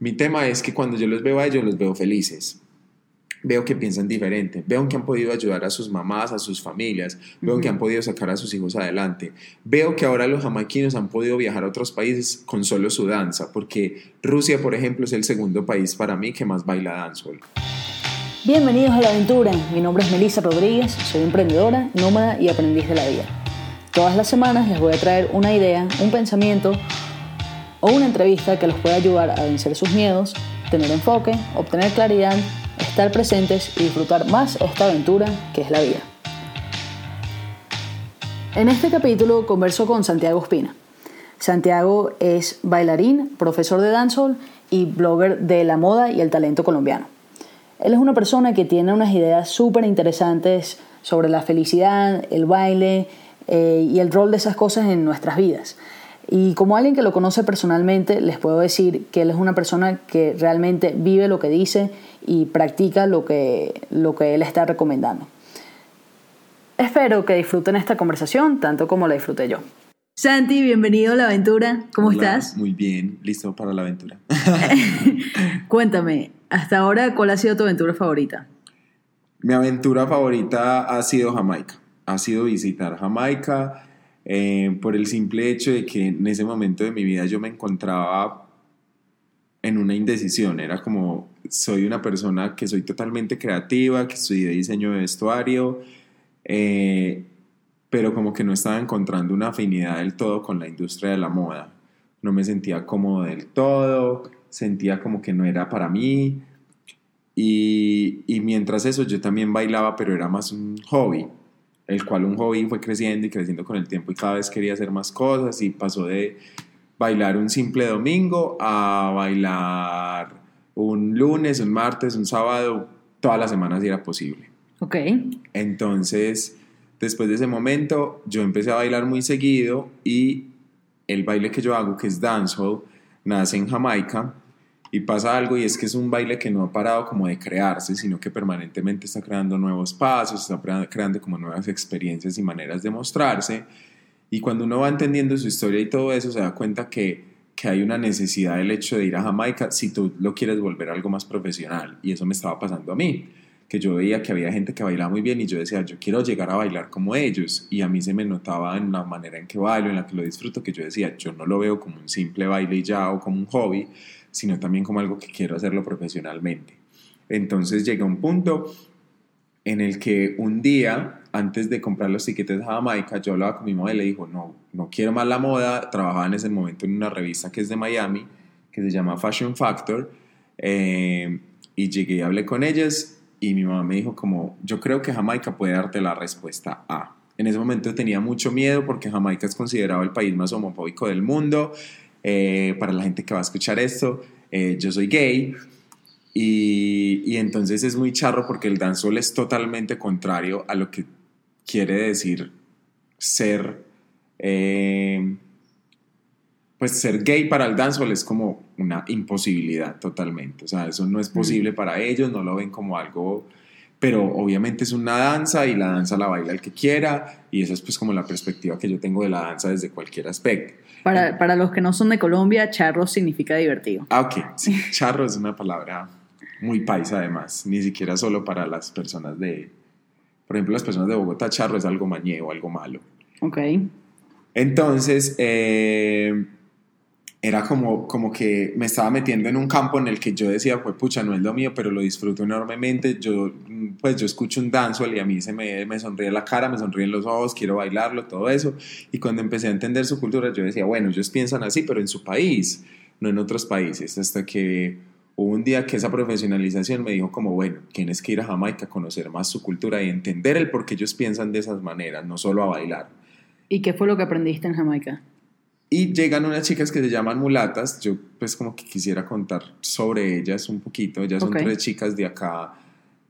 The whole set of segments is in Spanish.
Mi tema es que cuando yo los veo a ellos, los veo felices. Veo que piensan diferente, veo que han podido ayudar a sus mamás, a sus familias, veo que han podido sacar a sus hijos adelante. Veo que ahora los jamaiquinos han podido viajar a otros países con solo su danza, porque Rusia, por ejemplo, es el segundo país para mí que más baila dancehall. Bienvenidos a la aventura. Mi nombre es Melissa Rodríguez, soy emprendedora, nómada y aprendiz de la vida. Todas las semanas les voy a traer una idea, un pensamiento o una entrevista que los pueda ayudar a vencer sus miedos, tener enfoque, obtener claridad, estar presentes y disfrutar más esta aventura que es la vida. En este capítulo converso con Santiago Espina. Santiago es bailarín, profesor de dancehall y blogger de la moda y el talento colombiano. Él es una persona que tiene unas ideas súper interesantes sobre la felicidad, el baile eh, y el rol de esas cosas en nuestras vidas. Y como alguien que lo conoce personalmente, les puedo decir que él es una persona que realmente vive lo que dice y practica lo que, lo que él está recomendando. Espero que disfruten esta conversación tanto como la disfruté yo. Santi, bienvenido a la aventura. ¿Cómo estás? Muy bien, listo para la aventura. Cuéntame, hasta ahora, ¿cuál ha sido tu aventura favorita? Mi aventura favorita ha sido Jamaica. Ha sido visitar Jamaica eh, por el simple hecho de que en ese momento de mi vida yo me encontraba en una indecisión. Era como, soy una persona que soy totalmente creativa, que estudié diseño de vestuario, eh, pero como que no estaba encontrando una afinidad del todo con la industria de la moda. No me sentía cómodo del todo, sentía como que no era para mí. Y, y mientras eso yo también bailaba, pero era más un hobby el cual un hobby fue creciendo y creciendo con el tiempo y cada vez quería hacer más cosas y pasó de bailar un simple domingo a bailar un lunes, un martes, un sábado, todas las semanas si era posible. Ok. Entonces, después de ese momento, yo empecé a bailar muy seguido y el baile que yo hago, que es dancehall, nace en Jamaica y pasa algo y es que es un baile que no ha parado como de crearse, sino que permanentemente está creando nuevos pasos, está creando como nuevas experiencias y maneras de mostrarse. Y cuando uno va entendiendo su historia y todo eso, se da cuenta que, que hay una necesidad del hecho de ir a Jamaica si tú lo quieres volver algo más profesional. Y eso me estaba pasando a mí, que yo veía que había gente que bailaba muy bien y yo decía, yo quiero llegar a bailar como ellos. Y a mí se me notaba en la manera en que bailo, en la que lo disfruto, que yo decía, yo no lo veo como un simple baile ya o como un hobby, sino también como algo que quiero hacerlo profesionalmente. Entonces llega un punto en el que un día, antes de comprar los tiquetes a Jamaica, yo hablaba con mi mamá y le dijo, no, no quiero más la moda, trabajaba en ese momento en una revista que es de Miami, que se llama Fashion Factor, eh, y llegué y hablé con ellas y mi mamá me dijo como, yo creo que Jamaica puede darte la respuesta A. En ese momento tenía mucho miedo porque Jamaica es considerado el país más homofóbico del mundo eh, para la gente que va a escuchar esto, eh, yo soy gay. Y, y, entonces es muy charro porque el dancehall es totalmente contrario a lo que quiere decir ser, eh, pues ser gay para el dancehall es como una imposibilidad totalmente. O sea, eso no es posible para ellos, no lo ven como algo pero obviamente es una danza y la danza la baila el que quiera y esa es pues como la perspectiva que yo tengo de la danza desde cualquier aspecto. Para, para los que no son de Colombia, charro significa divertido. Ah, ok, sí, charro es una palabra muy paisa además, ni siquiera solo para las personas de, por ejemplo, las personas de Bogotá, charro es algo mañeo, algo malo. Ok. Entonces, eh, era como, como que me estaba metiendo en un campo en el que yo decía, pues pucha, no es lo mío, pero lo disfruto enormemente. Yo, pues yo escucho un dancehall y a mí se me, me sonríe la cara, me sonríen los ojos, quiero bailarlo, todo eso. Y cuando empecé a entender su cultura, yo decía, bueno, ellos piensan así, pero en su país, no en otros países. Hasta que hubo un día que esa profesionalización me dijo como, bueno, tienes que ir a Jamaica a conocer más su cultura y entender el por qué ellos piensan de esas maneras, no solo a bailar. ¿Y qué fue lo que aprendiste en Jamaica? Y llegan unas chicas que se llaman mulatas, yo pues como que quisiera contar sobre ellas un poquito, ellas son tres chicas de acá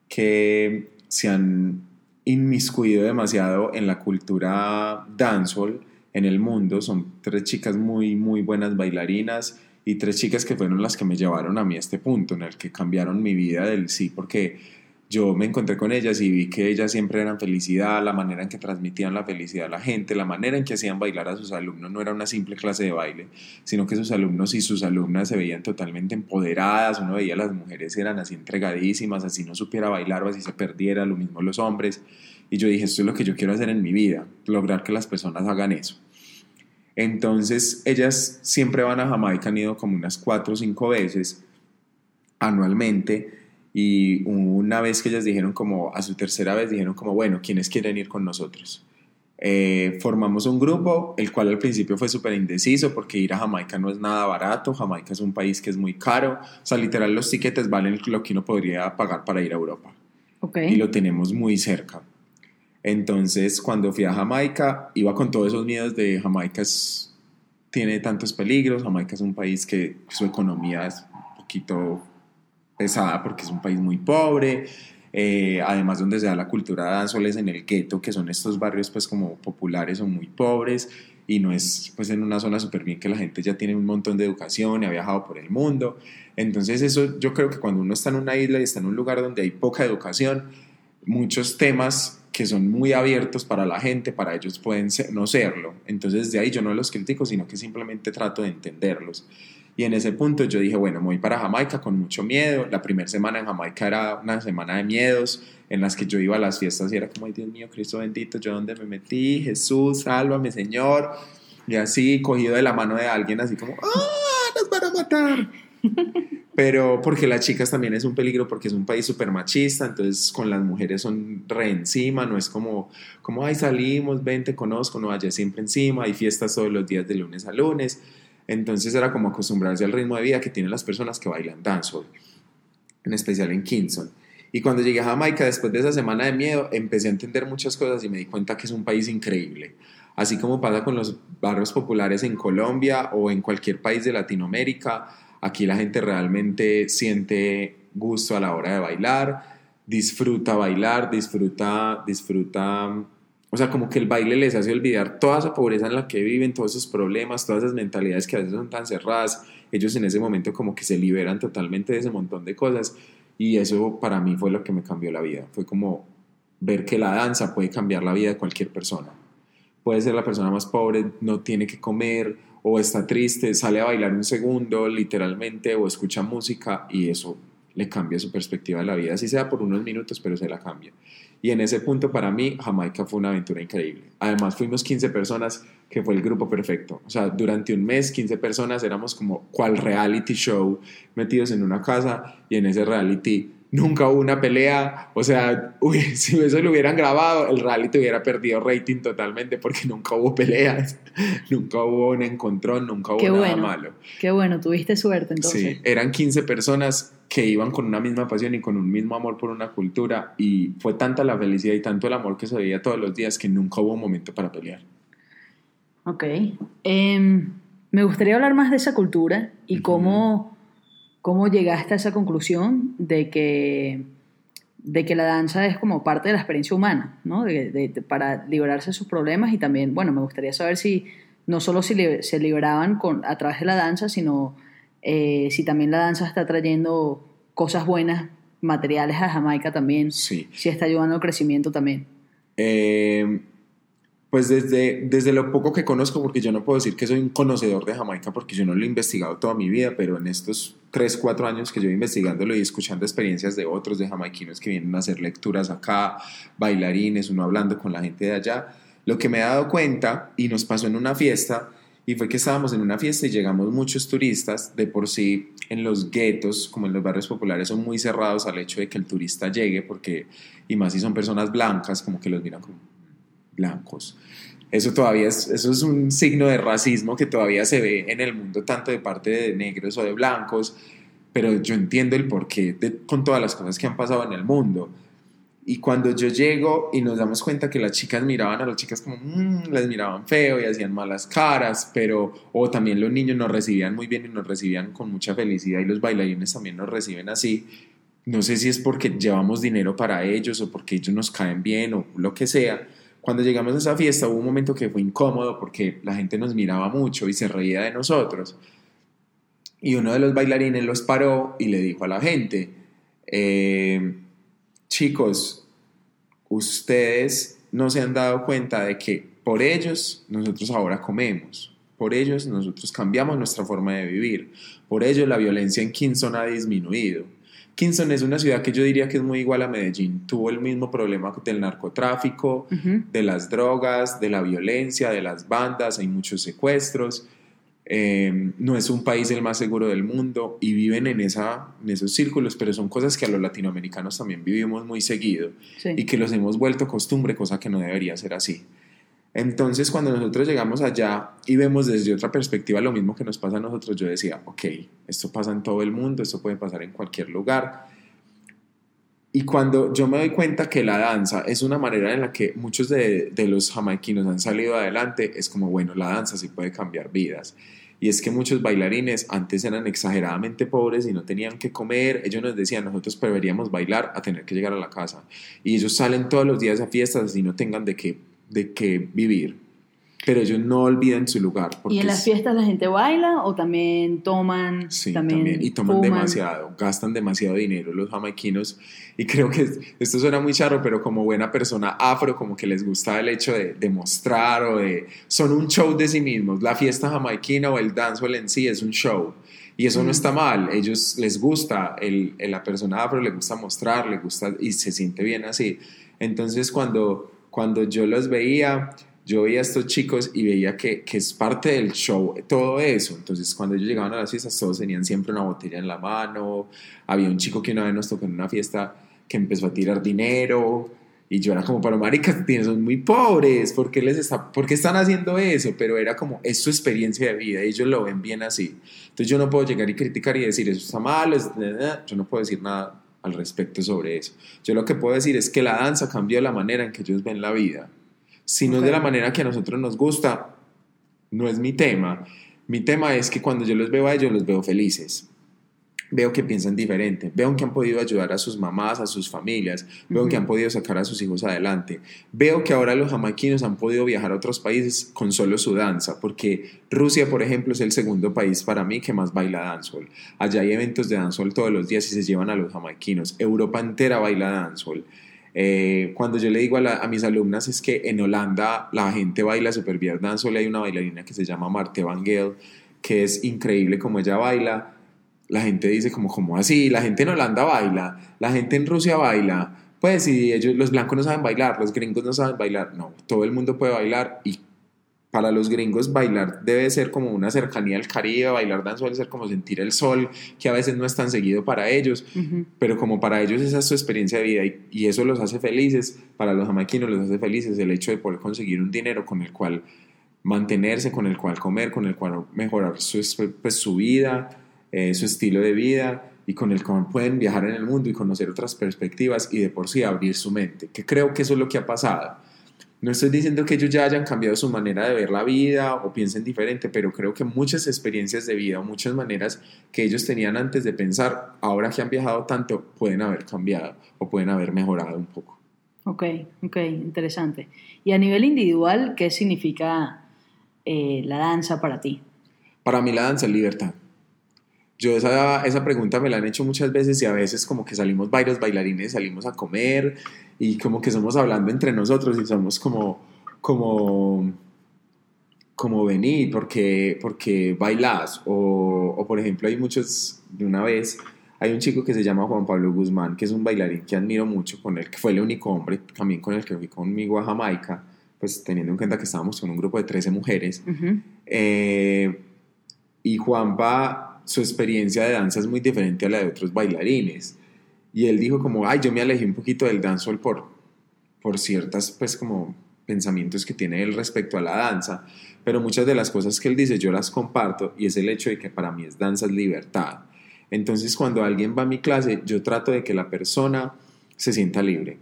que se han inmiscuido demasiado en la cultura dancehall en el mundo, son tres chicas muy muy buenas bailarinas y tres chicas que fueron las que me llevaron a mí a este punto en el que cambiaron mi vida del sí, porque yo me encontré con ellas y vi que ellas siempre eran felicidad, la manera en que transmitían la felicidad a la gente, la manera en que hacían bailar a sus alumnos no era una simple clase de baile, sino que sus alumnos y sus alumnas se veían totalmente empoderadas, uno veía a las mujeres eran así entregadísimas, así no supiera bailar o así se perdiera, lo mismo los hombres, y yo dije, esto es lo que yo quiero hacer en mi vida, lograr que las personas hagan eso. Entonces ellas siempre van a Jamaica, han ido como unas cuatro o cinco veces anualmente, y una vez que ellas dijeron como, a su tercera vez dijeron como, bueno, ¿quiénes quieren ir con nosotros? Eh, formamos un grupo, el cual al principio fue súper indeciso porque ir a Jamaica no es nada barato, Jamaica es un país que es muy caro, o sea, literal los tiquetes valen lo que uno podría pagar para ir a Europa. Okay. Y lo tenemos muy cerca. Entonces, cuando fui a Jamaica, iba con todos esos miedos de Jamaica tiene tantos peligros, Jamaica es un país que su economía es un poquito pesada porque es un país muy pobre, eh, además donde se da la cultura de danzoles en el gueto, que son estos barrios pues como populares o muy pobres, y no es pues en una zona súper bien que la gente ya tiene un montón de educación y ha viajado por el mundo. Entonces eso yo creo que cuando uno está en una isla y está en un lugar donde hay poca educación, muchos temas que son muy abiertos para la gente, para ellos pueden no serlo. Entonces de ahí yo no los critico, sino que simplemente trato de entenderlos. Y en ese punto yo dije, bueno, me voy para Jamaica con mucho miedo. La primera semana en Jamaica era una semana de miedos en las que yo iba a las fiestas y era como, ay Dios mío, Cristo bendito, yo dónde me metí, Jesús, sálvame Señor. Y así, cogido de la mano de alguien, así como, ¡ah, nos van a matar! Pero porque las chicas también es un peligro porque es un país súper machista, entonces con las mujeres son re encima, no es como, como, ay, salimos, ven, te conozco, no vayas siempre encima, hay fiestas todos los días de lunes a lunes. Entonces era como acostumbrarse al ritmo de vida que tienen las personas que bailan dancehall, en especial en Kingston. Y cuando llegué a Jamaica, después de esa semana de miedo, empecé a entender muchas cosas y me di cuenta que es un país increíble. Así como pasa con los barrios populares en Colombia o en cualquier país de Latinoamérica, aquí la gente realmente siente gusto a la hora de bailar, disfruta bailar, disfruta, disfruta o sea, como que el baile les hace olvidar toda esa pobreza en la que viven, todos esos problemas, todas esas mentalidades que a veces son tan cerradas. Ellos en ese momento como que se liberan totalmente de ese montón de cosas. Y eso para mí fue lo que me cambió la vida. Fue como ver que la danza puede cambiar la vida de cualquier persona. Puede ser la persona más pobre, no tiene que comer o está triste, sale a bailar un segundo literalmente o escucha música y eso le cambia su perspectiva de la vida, así sea por unos minutos, pero se la cambia. Y en ese punto para mí Jamaica fue una aventura increíble. Además fuimos 15 personas, que fue el grupo perfecto. O sea, durante un mes 15 personas éramos como cual reality show metidos en una casa y en ese reality nunca hubo una pelea. O sea, uy, si eso lo hubieran grabado, el reality hubiera perdido rating totalmente porque nunca hubo peleas, nunca hubo un encontrón, nunca hubo nada malo. Qué bueno, tuviste suerte entonces. Sí, eran 15 personas que iban con una misma pasión y con un mismo amor por una cultura y fue tanta la felicidad y tanto el amor que se veía todos los días que nunca hubo un momento para pelear. Ok. Em, me gustaría hablar más de esa cultura y cómo, cómo llegaste a esa conclusión de que, de que la danza es como parte de la experiencia humana, ¿no? De, para liberarse de sus problemas y también, bueno, me gustaría saber si no solo si se liberaban con, a través de la danza, sino eh, si también la danza está trayendo cosas buenas, materiales a Jamaica también, sí. si está ayudando al crecimiento también. Eh, pues desde, desde lo poco que conozco, porque yo no puedo decir que soy un conocedor de Jamaica, porque yo no lo he investigado toda mi vida, pero en estos 3, 4 años que yo investigándolo y escuchando experiencias de otros, de jamaiquinos que vienen a hacer lecturas acá, bailarines, uno hablando con la gente de allá, lo que me he dado cuenta, y nos pasó en una fiesta, y fue que estábamos en una fiesta y llegamos muchos turistas, de por sí en los guetos, como en los barrios populares, son muy cerrados al hecho de que el turista llegue, porque, y más si son personas blancas, como que los miran como blancos. Eso todavía es, eso es un signo de racismo que todavía se ve en el mundo, tanto de parte de negros o de blancos, pero yo entiendo el porqué con todas las cosas que han pasado en el mundo. Y cuando yo llego y nos damos cuenta que las chicas miraban a las chicas como, mmm, les miraban feo y hacían malas caras, pero, o también los niños nos recibían muy bien y nos recibían con mucha felicidad y los bailarines también nos reciben así. No sé si es porque llevamos dinero para ellos o porque ellos nos caen bien o lo que sea. Cuando llegamos a esa fiesta hubo un momento que fue incómodo porque la gente nos miraba mucho y se reía de nosotros. Y uno de los bailarines los paró y le dijo a la gente, eh, chicos, ustedes no se han dado cuenta de que por ellos nosotros ahora comemos, por ellos nosotros cambiamos nuestra forma de vivir, por ellos la violencia en Kingston ha disminuido. Kingston es una ciudad que yo diría que es muy igual a Medellín. Tuvo el mismo problema del narcotráfico, de las drogas, de la violencia, de las bandas, hay muchos secuestros. Eh, no es un país el más seguro del mundo y viven en, esa, en esos círculos, pero son cosas que a los latinoamericanos también vivimos muy seguido y que los hemos vuelto costumbre, cosa que no debería ser así. Entonces, cuando nosotros llegamos allá y vemos desde otra perspectiva lo mismo que nos pasa a nosotros, yo decía, ok, esto pasa en todo el mundo, esto puede pasar en cualquier lugar. Y cuando yo me doy cuenta que la danza es una manera en la que muchos de, los jamaiquinos han salido adelante, es como, bueno, la danza sí puede cambiar vidas. Y es que muchos bailarines antes eran exageradamente pobres y no tenían que comer. Ellos nos decían, nosotros preferíamos bailar a tener que llegar a la casa. Y ellos salen todos los días a fiestas y no tengan de qué, de qué vivir pero ellos no olvidan su lugar. ¿Y en las fiestas la gente baila o también toman? Sí, también, y toman demasiado, gastan demasiado dinero los jamaiquinos. Y creo que esto suena muy charro, pero como buena persona afro, como que les gusta el hecho de, de mostrar o de... Son un show de sí mismos. La fiesta jamaiquina o el dancehall en sí es un show. Y eso no mm. está mal, ellos les gusta, el, la persona afro le gusta mostrar, le gusta y se siente bien así. Entonces cuando, cuando yo los veía, yo veía a estos chicos y veía que, que, es parte del show todo eso. Entonces, cuando ellos llegaban a las fiestas, todos tenían siempre una botella en la mano. Había un chico que una vez nos tocó en una fiesta que empezó a tirar dinero. Y yo era como, para maricas, son muy pobres, ¿por qué, les está, ¿por qué están haciendo eso? Pero era como, es su experiencia de vida, ellos lo ven bien así. Entonces yo no puedo llegar y criticar y decir, eso está mal, yo no puedo decir nada al respecto sobre eso. Yo lo que puedo decir es que la danza cambió la manera en que ellos ven la vida si no es de la manera que a nosotros nos gusta, no es mi tema. Mi tema es que cuando yo los veo a ellos, los veo felices. Veo que piensan diferente, veo que han podido ayudar a sus mamás, a sus familias, veo que han podido sacar a sus hijos adelante. Veo que ahora los jamaiquinos han podido viajar a otros países con solo su danza, porque Rusia, por ejemplo, es el segundo país para mí que más baila dancehall. Allá hay eventos de dancehall todos los días y se llevan a los jamaiquinos. Europa entera baila dancehall. Eh, cuando yo le digo a, mis alumnas es que en Holanda la gente baila super bien solo hay una bailarina que se llama Marte Van Geel, que es increíble como ella baila. La gente dice como, ¿cómo así? La gente en Holanda baila, la gente en Rusia baila. Pues si ellos, los blancos no saben bailar, los gringos no saben bailar. No, todo el mundo puede bailar y para los gringos bailar debe ser como una cercanía al Caribe, bailar danza debe ser como sentir el sol, que a veces no es tan seguido para ellos, pero como para ellos esa es su experiencia de vida y, eso los hace felices, para los jamaiquinos los hace felices el hecho de poder conseguir un dinero con el cual mantenerse, con el cual comer, con el cual mejorar su, pues, su vida, eh, su estilo de vida y con el cual pueden viajar en el mundo y conocer otras perspectivas y de por sí abrir su mente, que creo que eso es lo que ha pasado no estoy diciendo que ellos ya hayan cambiado su manera de ver la vida o piensen diferente, pero creo que muchas experiencias de vida o muchas maneras que ellos tenían antes de pensar, ahora que han viajado tanto, pueden haber cambiado o pueden haber mejorado un poco. Ok, ok, interesante. Y a nivel individual, ¿qué significa eh, la danza para ti? Para mí la danza es libertad. Yo esa, esa pregunta me la han hecho muchas veces y a veces como que salimos varios bailarines, salimos a comer y como que somos hablando entre nosotros y somos como, como, como venir porque, porque bailas o, o por ejemplo hay muchos, de una vez hay un chico que se llama Juan Pablo Guzmán, que es un bailarín que admiro mucho, con él, que fue el único hombre también con el que fui conmigo a Jamaica, pues teniendo en cuenta que estábamos con un grupo de 13 mujeres. eh, y Juanpa su experiencia de danza es muy diferente a la de otros bailarines. Y él dijo como, ay, yo me alejé un poquito del dancehall por, por ciertas, pues como pensamientos que tiene él respecto a la danza, pero muchas de las cosas que él dice yo las comparto y es el hecho de que para mí es danza es libertad. Entonces cuando alguien va a mi clase, yo trato de que la persona se sienta libre.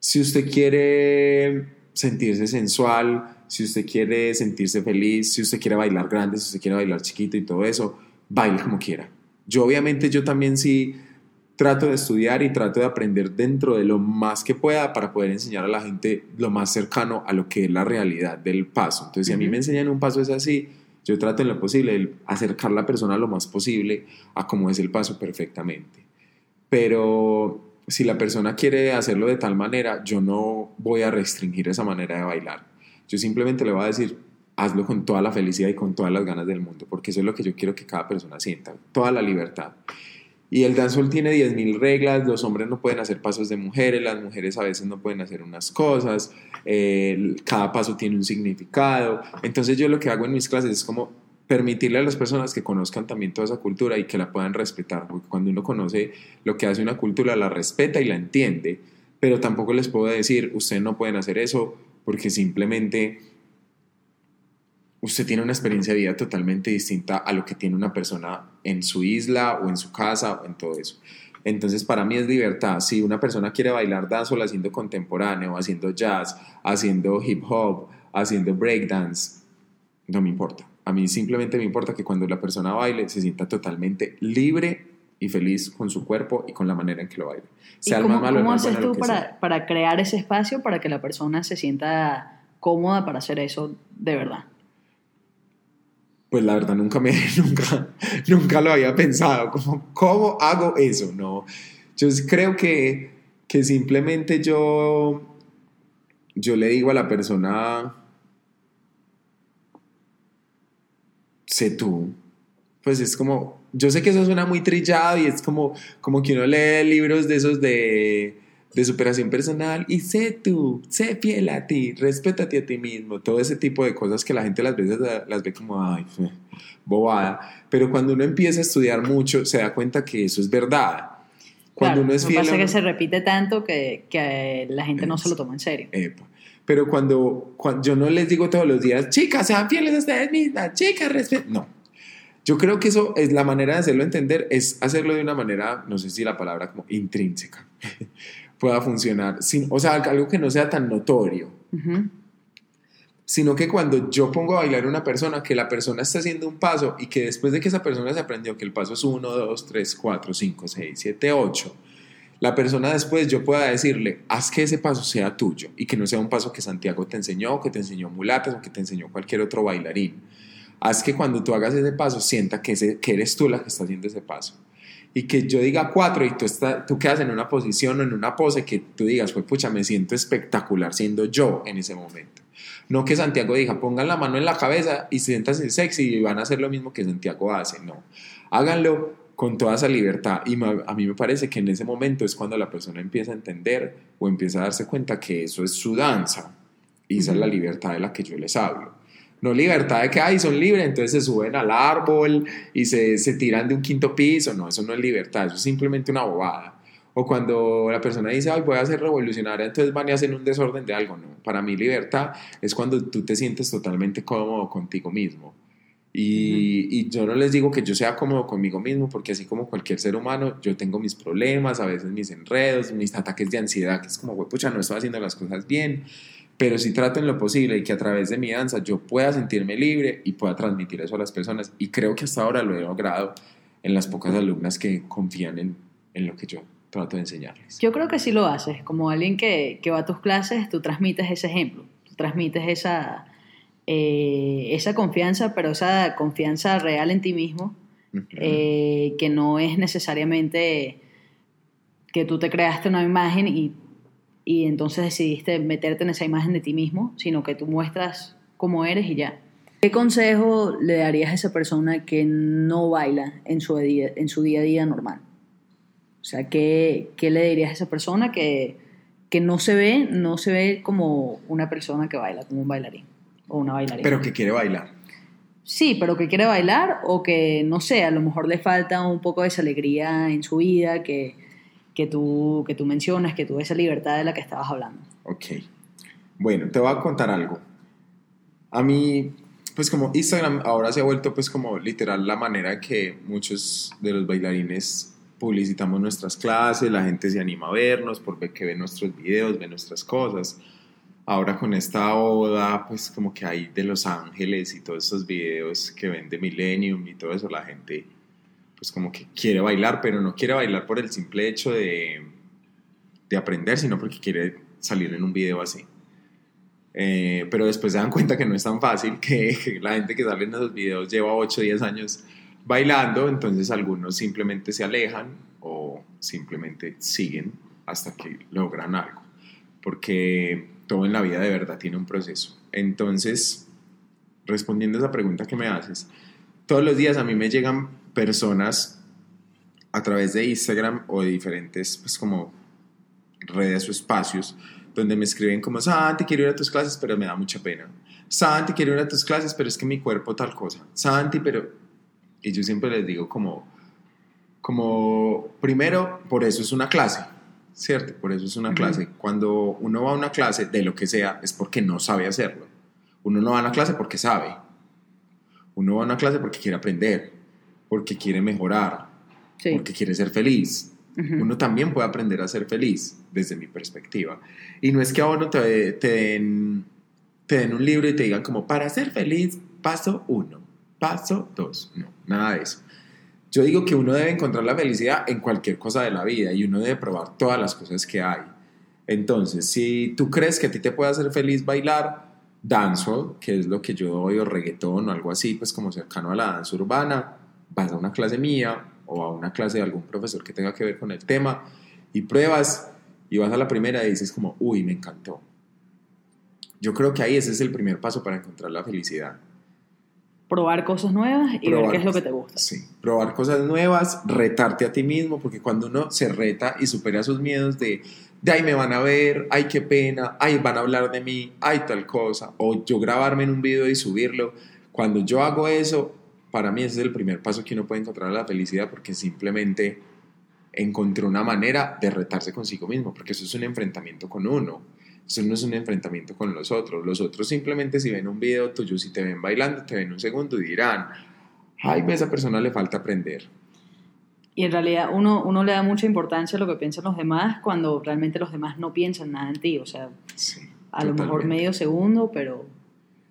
Si usted quiere sentirse sensual, si usted quiere sentirse feliz, si usted quiere bailar grande, si usted quiere bailar chiquito y todo eso, baile como quiera. Yo obviamente yo también sí trato de estudiar y trato de aprender dentro de lo más que pueda para poder enseñar a la gente lo más cercano a lo que es la realidad del paso. Entonces, si a mí me enseñan un paso es así, yo trato en lo posible de acercar a la persona lo más posible a cómo es el paso perfectamente. Pero si la persona quiere hacerlo de tal manera, yo no voy a restringir esa manera de bailar. Yo simplemente le voy a decir, hazlo con toda la felicidad y con todas las ganas del mundo, porque eso es lo que yo quiero que cada persona sienta, toda la libertad. Y el dancehall tiene 10.000 reglas, los hombres no pueden hacer pasos de mujeres, las mujeres a veces no pueden hacer unas cosas, cada paso tiene un significado. Entonces yo lo que hago en mis clases es como permitirle a las personas que conozcan también toda esa cultura y que la puedan respetar, porque cuando uno conoce lo que hace una cultura, la respeta y la entiende, pero tampoco les puedo decir, ustedes no pueden hacer eso porque simplemente usted tiene una experiencia de vida totalmente distinta a lo que tiene una persona en su isla o en su casa o en todo eso. Entonces, para mí es libertad. Si una persona quiere bailar dancehall haciendo contemporáneo, haciendo jazz, haciendo hip hop, haciendo breakdance, no me importa. A mí simplemente me importa que cuando la persona baile se sienta totalmente libre y feliz con su cuerpo y con la manera en que lo baile. Sea cómo, ¿cómo haces tú para, para crear ese espacio para que la persona se sienta cómoda para hacer eso de verdad? Pues la verdad nunca me nunca nunca lo había pensado como cómo hago eso no yo creo que que simplemente yo yo le digo a la persona sé tú. Pues es como yo sé que eso suena muy trillado y es como como que uno lee libros de esos de de superación personal y sé tú, sé fiel a ti, respétate a ti mismo, todo ese tipo de cosas que la gente las veces las ve como, ay, bobada, pero cuando uno empieza a estudiar mucho se da cuenta que eso es verdad. Cuando uno es fiel... pasa que se repite tanto que, que la gente no se lo toma en serio. Pero cuando, cuando, yo no les digo todos los días, chicas, sean fieles a ustedes mismas, chicas, respeten. No. Yo creo que eso es la manera de hacerlo entender, es hacerlo de una manera, no sé si la palabra como intrínseca pueda funcionar. Sin, o sea, algo que no sea tan notorio. Sino que cuando yo pongo a bailar a una persona, que la persona está haciendo un paso y que después de que esa persona se aprendió que el paso es 1, 2, 3, 4, 5, 6, 7, 8, la persona después yo pueda decirle, haz que ese paso sea tuyo y que no sea un paso que Santiago te enseñó, que te enseñó Mulatas o que te enseñó cualquier otro bailarín. Haz que cuando tú hagas ese paso sienta que, ese, que eres tú la que está haciendo ese paso y que yo diga cuatro y tú, está, tú quedas en una posición o en una pose que tú digas, pues pucha, me siento espectacular siendo yo en ese momento. No que Santiago diga, pongan la mano en la cabeza y siéntanse sexy y van a hacer lo mismo que Santiago hace. No, háganlo con toda esa libertad. Y a mí me parece que en ese momento es cuando la persona empieza a entender o empieza a darse cuenta que eso es su danza. Y esa es la libertad de la que yo les hablo. No libertad de que, ay, son libres, entonces se suben al árbol y se, se tiran de un quinto piso. No, eso no es libertad, eso es simplemente una bobada. O cuando la persona dice, ay, voy a ser revolucionaria, entonces van y hacen un desorden de algo. No, para mí libertad es cuando tú te sientes totalmente cómodo contigo mismo. Y, y, yo no les digo que yo sea cómodo conmigo mismo, porque así como cualquier ser humano, yo tengo mis problemas, a veces mis enredos, mis ataques de ansiedad, que es como, pucha, no estoy haciendo las cosas bien pero si trato en lo posible y que a través de mi danza yo pueda sentirme libre y pueda transmitir eso a las personas. Y creo que hasta ahora lo he logrado en las pocas alumnas que confían en, en lo que yo trato de enseñarles. Yo creo que sí lo haces. Como alguien que, que va a tus clases, tú transmites ese ejemplo, tú transmites esa, eh, esa confianza, pero esa confianza real en ti mismo, eh, que no es necesariamente que tú te creaste una imagen y y entonces decidiste meterte en esa imagen de ti mismo, sino que tú muestras cómo eres y ya. ¿Qué consejo le darías a esa persona que no baila en su día, en su día a día normal? O sea, ¿qué, ¿qué, le dirías a esa persona que, que no se ve, no se ve como una persona que baila, como un bailarín o una bailarina? Pero que quiere bailar. Sí, pero que quiere bailar o que, no sé, a lo mejor le falta un poco de esa alegría en su vida, que, que tú, que tú mencionas, que tú esa libertad de la que estabas hablando. Ok. Bueno, te voy a contar algo. A mí, pues como Instagram ahora se ha vuelto pues como literal la manera que muchos de los bailarines publicitamos nuestras clases, la gente se anima a vernos porque que ve nuestros videos, ve nuestras cosas. Ahora con esta oda, pues como que hay de Los Ángeles y todos esos videos que ven de Millennium y todo eso, la gente pues como que quiere bailar, pero no quiere bailar por el simple hecho de, de aprender, sino porque quiere salir en un video así. Eh, pero después se dan cuenta que no es tan fácil, que, la gente que sale en esos videos lleva 8 o 10 años bailando, entonces algunos simplemente se alejan o simplemente siguen hasta que logran algo, porque todo en la vida de verdad tiene un proceso. Entonces, respondiendo a esa pregunta que me haces, todos los días a mí me llegan personas a través de Instagram o de diferentes, pues como redes o espacios, donde me escriben como, Santi, quiero ir a tus clases, pero me da mucha pena. Santi, quiero ir a tus clases, pero es que mi cuerpo tal cosa. Santi, pero... Y yo siempre les digo como, como, primero, por eso es una clase, ¿cierto? Por eso es una clase. Cuando uno va a una clase de lo que sea, es porque no sabe hacerlo. Uno no va a una clase porque sabe. Uno va a una clase porque quiere aprender, porque quiere mejorar, porque quiere ser feliz. Uno también puede aprender a ser feliz, desde mi perspectiva. Y no es que a uno te, te, den, te den un libro y te digan como, para ser feliz, paso uno, paso dos. No, nada de eso. Yo digo que uno debe encontrar la felicidad en cualquier cosa de la vida y uno debe probar todas las cosas que hay. Entonces, si tú crees que a ti te puede hacer feliz bailar dancehall, que es lo que yo doy, o reggaetón o algo así, pues como cercano a la danza urbana, vas a una clase mía o a una clase de algún profesor que tenga que ver con el tema y pruebas y vas a la primera y dices como, uy, me encantó. Yo creo que ahí ese es el primer paso para encontrar la felicidad. Probar cosas nuevas y ver qué es lo que te gusta. Sí, probar cosas nuevas, retarte a ti mismo, porque cuando uno se reta y supera sus miedos de, de ay, me van a ver, ay, qué pena, ay, van a hablar de mí, ay, tal cosa, o yo grabarme en un video y subirlo, cuando yo hago eso, para mí ese es el primer paso que uno puede encontrar la felicidad, porque simplemente encontró una manera de retarse consigo mismo, porque eso es un enfrentamiento con uno, eso no es un enfrentamiento con los otros. Los otros simplemente si ven un video tuyo, si te ven bailando, te ven un segundo y dirán, ay, a esa persona le falta aprender. Y en realidad uno, uno le da mucha importancia a lo que piensan los demás cuando realmente los demás no piensan nada en ti. O sea, a lo mejor medio segundo, pero...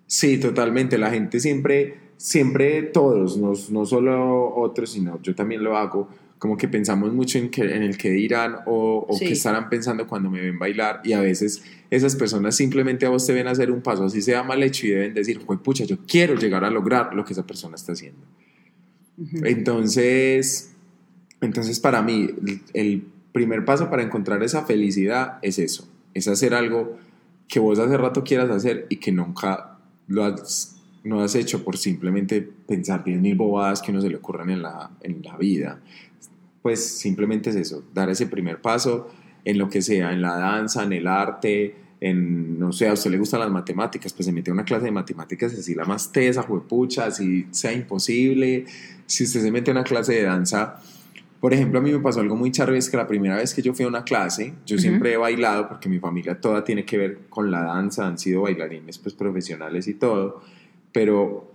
Sí, totalmente. La gente siempre, siempre todos, no, no solo otros, sino yo también lo hago, como que pensamos mucho en, que, en el que dirán o, o qué estarán pensando cuando me ven bailar y a veces esas personas simplemente a vos te ven hacer un paso así sea mal hecho y deben decir, pues pucha, yo quiero llegar a lograr lo que esa persona está haciendo. Entonces, entonces para mí el primer paso para encontrar esa felicidad es eso, es hacer algo que vos hace rato quieras hacer y que nunca lo has, no has hecho por simplemente pensar 10.000 bobadas que uno se le ocurran en la, en la vida. Pues simplemente es eso, dar ese primer paso en lo que sea, en la danza, en el arte, en, no sé, a usted le gustan las matemáticas, pues se mete a una clase de matemáticas así la más tesa, juepucha, así sea imposible. Si usted se mete a una clase de danza, por ejemplo, a mí me pasó algo muy charro, es que la primera vez que yo fui a una clase, yo siempre he bailado, porque mi familia toda tiene que ver con la danza, han sido bailarines pues profesionales y todo, pero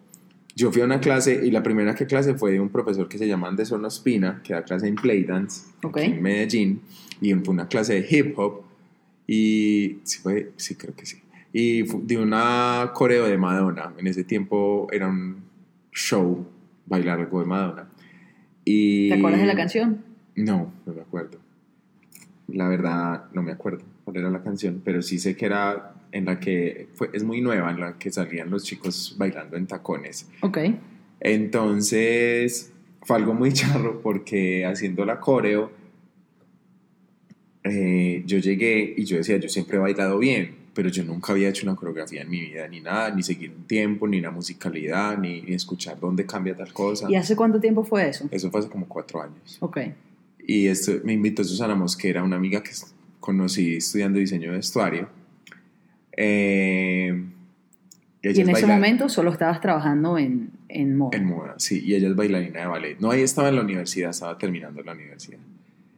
yo fui a una clase y la primera que clase fue de un profesor que se llama Anderson Ospina, que da clase en Playdance en Medellín, y fue una clase de hip hop, y sí, fue, sí creo que sí, y de una coreo de Madonna, en ese tiempo era un show, bailar algo de Madonna. Y, ¿Te acuerdas de la canción? No, no me acuerdo. La verdad, no me acuerdo cuál era la canción, pero sí sé que era en la que fue, es muy nueva, en la que salían los chicos bailando en tacones. Ok. Entonces fue algo muy charro porque haciendo la coreo, eh, yo llegué y yo decía, yo siempre he bailado bien, pero yo nunca había hecho una coreografía en mi vida, ni nada, ni seguir un tiempo, ni la musicalidad, ni, escuchar dónde cambia tal cosa. ¿Y hace cuánto tiempo fue eso? Eso fue hace como cuatro años. Ok. Y esto, me invitó Susana Mosquera, una amiga que conocí estudiando diseño de vestuario eh, y en ese momento solo estabas trabajando en, en moda. En moda, sí, y ella es bailarina de ballet. No, ahí estaba en la universidad, estaba terminando la universidad.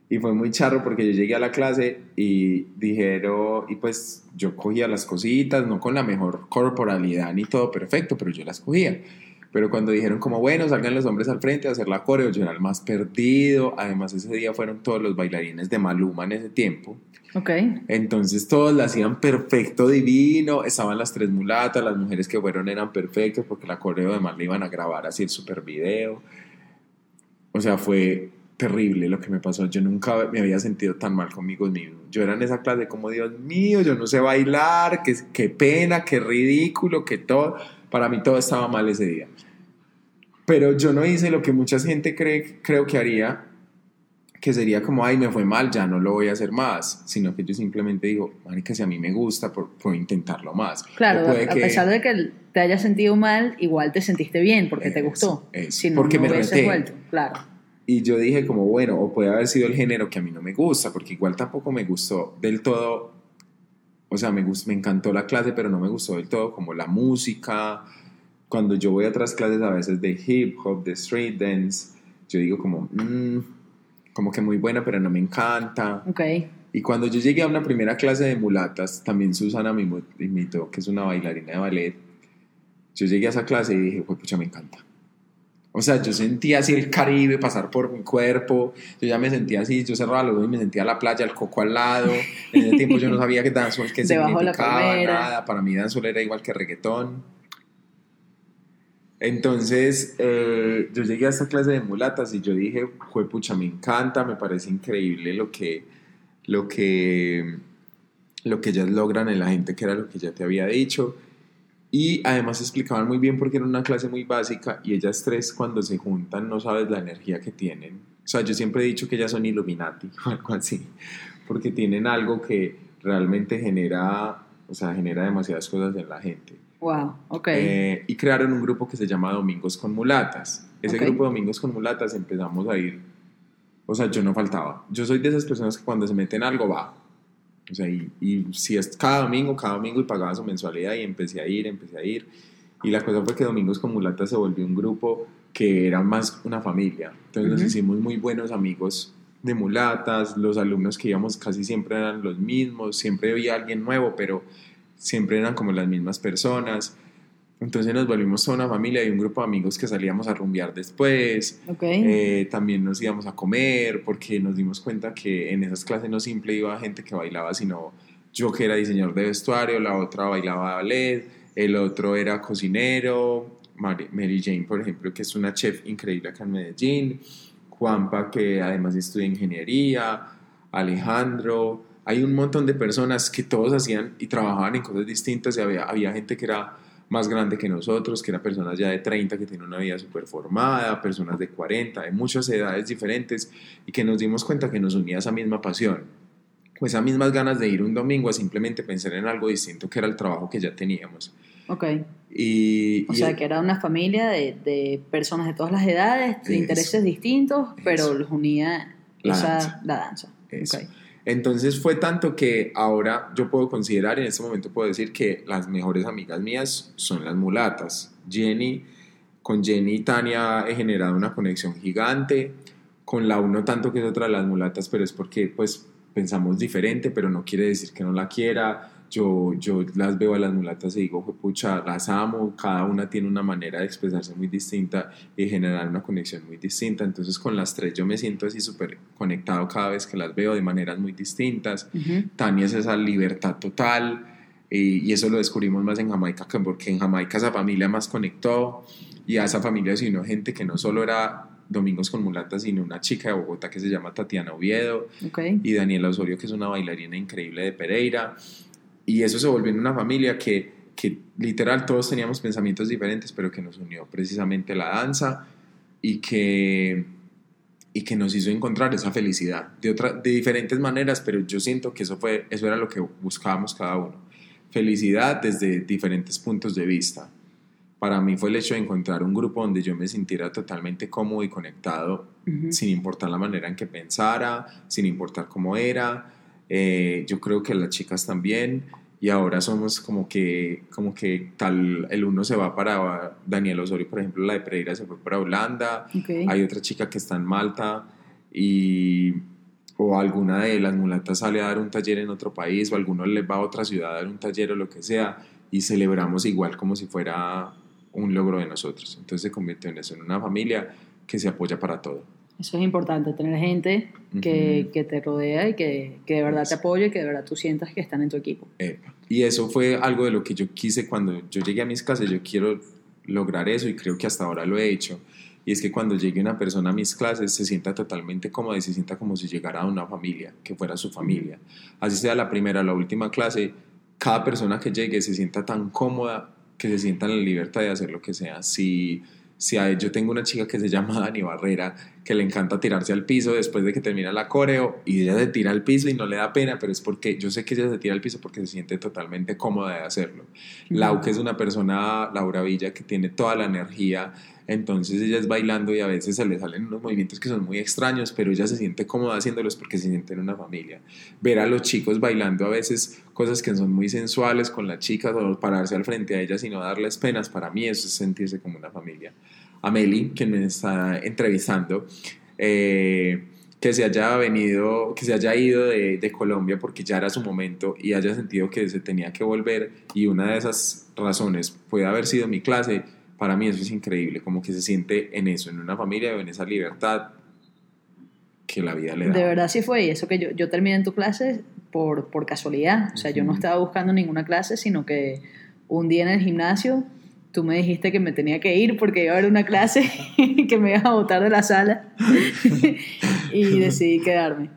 Y fue muy charro porque yo llegué a la clase y dijeron, y pues yo cogía las cositas, no con la mejor corporalidad ni todo perfecto, pero yo las cogía. Pero cuando dijeron como, bueno, salgan los hombres al frente a hacer la coreo, yo era el más perdido. Además, ese día fueron todos los bailarines de Maluma en ese tiempo. Ok. Entonces todos la hacían perfecto, divino. Estaban las tres mulatas, las mujeres que fueron eran perfectas porque la coreo además le iban a grabar así el super video. O sea, fue terrible lo que me pasó. Yo nunca me había sentido tan mal conmigo mismo. Yo era en esa clase como, Dios mío, yo no sé bailar, qué, qué pena, qué ridículo, qué todo. Para mí todo estaba mal ese día. Pero yo no hice lo que mucha gente cree, creo que haría, que sería como, ay, me fue mal, ya no lo voy a hacer más, sino que yo simplemente digo, marica, si a mí me gusta, puedo intentarlo más. Claro, a pesar de que te hayas sentido mal, igual te sentiste bien porque te gustó. si no, porque me vuelto, claro. Y yo dije como, bueno, o puede haber sido el género que a mí no me gusta, porque igual tampoco me gustó del todo, o sea, me, me encantó la clase, pero no me gustó del todo como la música. Cuando yo voy a otras clases a veces de hip hop, de street dance, yo digo como, mmm, como que muy buena, pero no me encanta. Okay. Y cuando yo llegué a una primera clase de mulatas, también Susana me invitó, que es una bailarina de ballet, yo llegué a esa clase y dije, pues pucha, me encanta. O sea, yo sentía así el Caribe pasar por mi cuerpo, yo ya me sentía así, yo cerraba los ojos y me sentía la playa, el coco al lado, en ese tiempo yo no sabía que dancehall que significaba nada, para mí dancehall era igual que reggaetón. Entonces, eh, yo llegué a esta clase de mulatas y yo dije, pucha, me encanta, me parece increíble lo que, lo que, lo que ellas logran en la gente, que era lo que ya te había dicho. Y además explicaban muy bien porque era una clase muy básica y ellas tres cuando se juntan no sabes la energía que tienen. O sea, yo siempre he dicho que ellas son Illuminati o algo así, porque tienen algo que realmente genera, o sea, genera demasiadas cosas en la gente. Wow, ok. Eh, y crearon un grupo que se llama Domingos con Mulatas. Ese grupo Domingos con Mulatas empezamos a ir, o sea, yo no faltaba. Yo soy de esas personas que cuando se meten algo va. O sea, y, y si es cada domingo, cada domingo y pagaba su mensualidad y empecé a ir, empecé a ir. Y la cosa fue que Domingos con Mulatas se volvió un grupo que era más una familia. Entonces nos hicimos muy buenos amigos de mulatas, los alumnos que íbamos casi siempre eran los mismos, siempre había alguien nuevo, pero siempre eran como las mismas personas. Entonces nos volvimos toda una familia y un grupo de amigos que salíamos a rumbear después. Eh, también nos íbamos a comer porque nos dimos cuenta que en esas clases no simple iba gente que bailaba, sino yo que era diseñador de vestuario, la otra bailaba ballet, el otro era cocinero, Mary Jane, por ejemplo, que es una chef increíble acá en Medellín, Juanpa, que además estudia ingeniería, Alejandro, hay un montón de personas que todos hacían y trabajaban en cosas distintas y había, había gente que era más grande que nosotros, que eran personas ya de 30 que tienen una vida súper formada, personas de 40, de muchas edades diferentes y que nos dimos cuenta que nos unía esa misma pasión, pues esas mismas ganas de ir un domingo a simplemente pensar en algo distinto que era el trabajo que ya teníamos. Ok. Y, o sea, que era una familia de, de, personas de todas las edades, de intereses distintos, pero los unía la esa, danza. La danza. Okay. Entonces fue tanto que ahora yo puedo considerar, en este momento puedo decir que las mejores amigas mías son las mulatas. Jenny, con Jenny y Tania he generado una conexión gigante. Con la uno tanto que es otra de las mulatas, pero es porque pues pensamos diferente, pero no quiere decir que no la quiera yo, yo las veo a las mulatas y digo, pucha, las amo, cada una tiene una manera de expresarse muy distinta y generar una conexión muy distinta. Entonces con las tres yo me siento así súper conectado cada vez que las veo de maneras muy distintas. Tania es esa libertad total y, y, eso lo descubrimos más en Jamaica, porque en Jamaica esa familia más conectó y a esa familia unió gente que no solo era Domingos con Mulatas, sino una chica de Bogotá que se llama Tatiana Oviedo y Daniela Osorio, que es una bailarina increíble de Pereira y eso se volvió en una familia que, que literal todos teníamos pensamientos diferentes, pero que nos unió precisamente la danza y que, y que nos hizo encontrar esa felicidad de, otra, de diferentes maneras, pero yo siento que eso, fue, eso era lo que buscábamos cada uno. Felicidad desde diferentes puntos de vista. Para mí fue el hecho de encontrar un grupo donde yo me sintiera totalmente cómodo y conectado, sin importar la manera en que pensara, sin importar cómo era, eh, yo creo que las chicas también, y ahora somos como que, como que tal, el uno se va para Daniel Osorio, por ejemplo, la de Pereira se fue para Holanda, hay otra chica que está en Malta, y, o alguna de las mulatas sale a dar un taller en otro país, o alguno le va a otra ciudad a dar un taller o lo que sea, y celebramos igual como si fuera un logro de nosotros. Entonces se convierte en eso, en una familia que se apoya para todo. Eso es importante, tener gente que, que te rodea y que, que, de verdad te apoye, que de verdad tú sientas que están en tu equipo. y eso fue algo de lo que yo quise cuando yo llegué a mis clases, yo quiero lograr eso y creo que hasta ahora lo he hecho. Y es que cuando llegue una persona a mis clases se sienta totalmente cómoda y se sienta como si llegara a una familia, que fuera su familia. Así sea la primera o la última clase, cada persona que llegue se sienta tan cómoda que se sienta en la libertad de hacer lo que sea. Si, si yo tengo una chica que se llama Dani Barrera, que le encanta tirarse al piso después de que termina la coreo y ella se tira al piso y no le da pena, pero es porque yo sé que ella se tira al piso porque se siente totalmente cómoda de hacerlo. Lau, que es una persona, Laura Villa, que tiene toda la energía, entonces ella es bailando y a veces se le salen unos movimientos que son muy extraños, pero ella se siente cómoda haciéndolos porque se siente en una familia. Ver a los chicos bailando a veces cosas que son muy sensuales con las chicas o pararse al frente a ellas y no darles penas, para mí eso es sentirse como una familia. Ameli, quien me está entrevistando, eh, que se haya venido, que se haya ido de, de, Colombia porque ya era su momento y haya sentido que se tenía que volver y una de esas razones puede haber sido mi clase, para mí eso es increíble, como que se siente en eso, en una familia o en esa libertad que la vida le da. De verdad sí fue, y eso que yo, yo terminé en tu clase por, por casualidad, o sea, yo no estaba buscando ninguna clase, sino que un día en el gimnasio tú me dijiste que me tenía que ir porque iba a haber una clase que me iba a botar de la sala y decidí quedarme.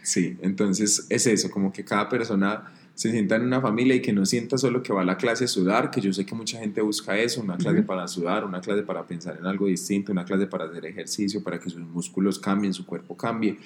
Sí, entonces es eso, como que cada persona se sienta en una familia y que no sienta solo que va a la clase a sudar, que yo sé que mucha gente busca eso, una clase para sudar, una clase para pensar en algo distinto, una clase para hacer ejercicio, para que sus músculos cambien, su cuerpo cambie,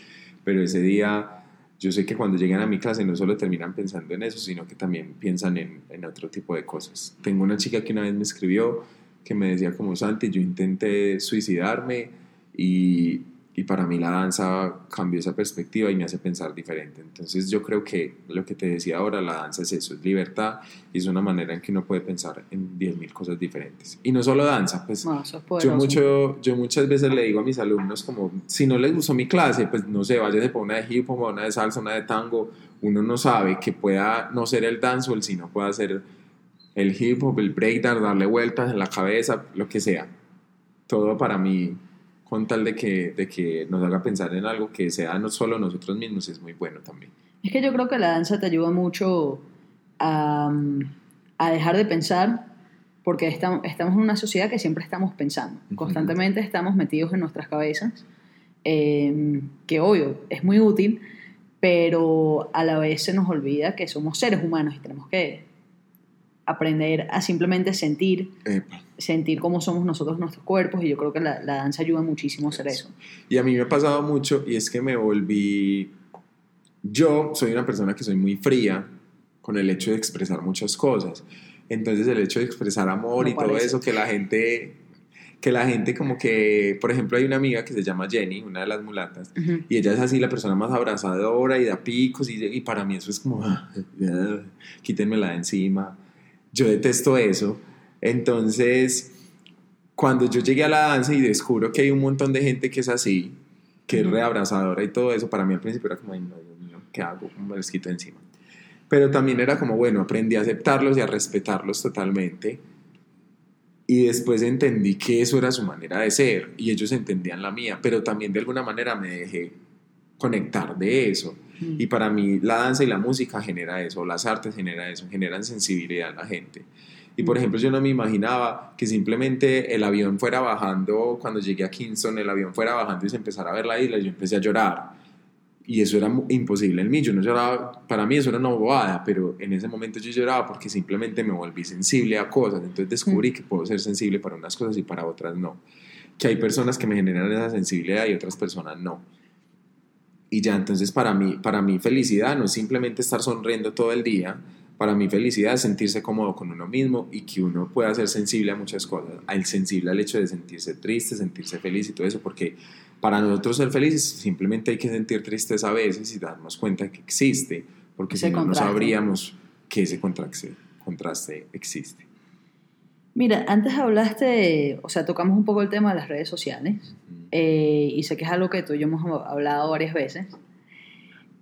pero ese día yo sé que cuando llegan a mi clase no solo terminan pensando en eso, sino que también piensan en, en, otro tipo de cosas. Tengo una chica que una vez me escribió que me decía como Santi, yo intenté suicidarme y, y para mí la danza cambió esa perspectiva y me hace pensar diferente. Entonces yo creo que lo que te decía ahora, la danza es eso, es libertad y es una manera en que uno puede pensar en 10.000 cosas diferentes. Y no solo danza, pues yo, mucho, yo muchas veces le digo a mis alumnos como, si no les gustó mi clase, pues no sé, váyase por una de hip hop, una de salsa, una de tango, uno no sabe que pueda no ser el dancehall, sino pueda ser el hip hop, el breakdance, darle vueltas en la cabeza, lo que sea. Todo para mí con tal de que, de que nos haga pensar en algo que sea no solo nosotros mismos, es muy bueno también. Es que yo creo que la danza te ayuda mucho a, a dejar de pensar, porque estamos, estamos en una sociedad que siempre estamos pensando, constantemente estamos metidos en nuestras cabezas, eh, que obvio es muy útil, pero a la vez se nos olvida que somos seres humanos y tenemos que aprender a simplemente sentir, sentir cómo somos nosotros nuestros cuerpos y yo creo que la, la, danza ayuda muchísimo a hacer eso. Y a mí me ha pasado mucho y es que me volví, yo soy una persona que soy muy fría con el hecho de expresar muchas cosas. Entonces el hecho de expresar amor y todo eso, que la gente que la gente como que, por ejemplo, hay una amiga que se llama Jenny, una de las mulatas, y ella es así la persona más abrazadora y da picos y, y para mí eso es como, quítenmela de encima. Yo detesto eso. Entonces, cuando yo llegué a la danza y descubro que hay un montón de gente que es así, que es reabrazadora y todo eso, para mí al principio era como, ay, no, Dios mío, ¿qué hago? ¿Cómo me les quito encima? Pero también era como, bueno, aprendí a aceptarlos y a respetarlos totalmente. Y después entendí que eso era su manera de ser y ellos entendían la mía, pero también de alguna manera me dejé conectar de eso. Y para mí la danza y la música genera eso, las artes genera eso, generan sensibilidad a la gente. Y por ejemplo, yo no me imaginaba que simplemente el avión fuera bajando, cuando llegué a Kingston, el avión fuera bajando y se empezara a ver la isla, y yo empecé a llorar. Y eso era imposible en mí. Yo no lloraba, para mí eso era una bobada, pero en ese momento yo lloraba porque simplemente me volví sensible a cosas. Entonces descubrí que puedo ser sensible para unas cosas y para otras no. Que hay personas que me generan esa sensibilidad y otras personas no. Y ya entonces para mí, para mí felicidad no es simplemente estar sonriendo todo el día, para mí felicidad es sentirse cómodo con uno mismo y que uno pueda ser sensible a muchas cosas, al sensible al hecho de sentirse triste, sentirse feliz y todo eso, porque para nosotros ser felices simplemente hay que sentir tristeza a veces y darnos cuenta que existe, porque si no, no sabríamos que ese contraste, contraste existe. Mira, antes hablaste, o sea, tocamos un poco el tema de las redes sociales eh, y sé que es algo que tú y yo hemos hablado varias veces.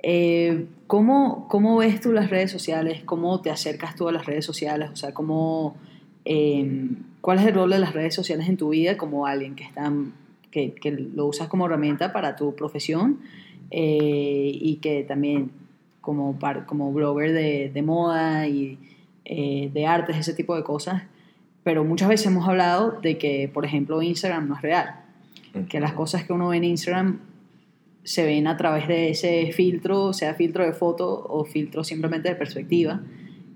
Eh, ¿cómo, ¿Cómo ves tú las redes sociales? ¿Cómo te acercas tú a las redes sociales? O sea, ¿cómo, eh, ¿cuál es el rol de las redes sociales en tu vida como alguien que, está, que, que lo usas como herramienta para tu profesión y que también como, como blogger de, de moda y de artes, ese tipo de cosas? pero muchas veces hemos hablado de que, por ejemplo, Instagram no es real, que las cosas que uno ve en Instagram se ven a través de ese filtro, sea filtro de foto o filtro simplemente de perspectiva,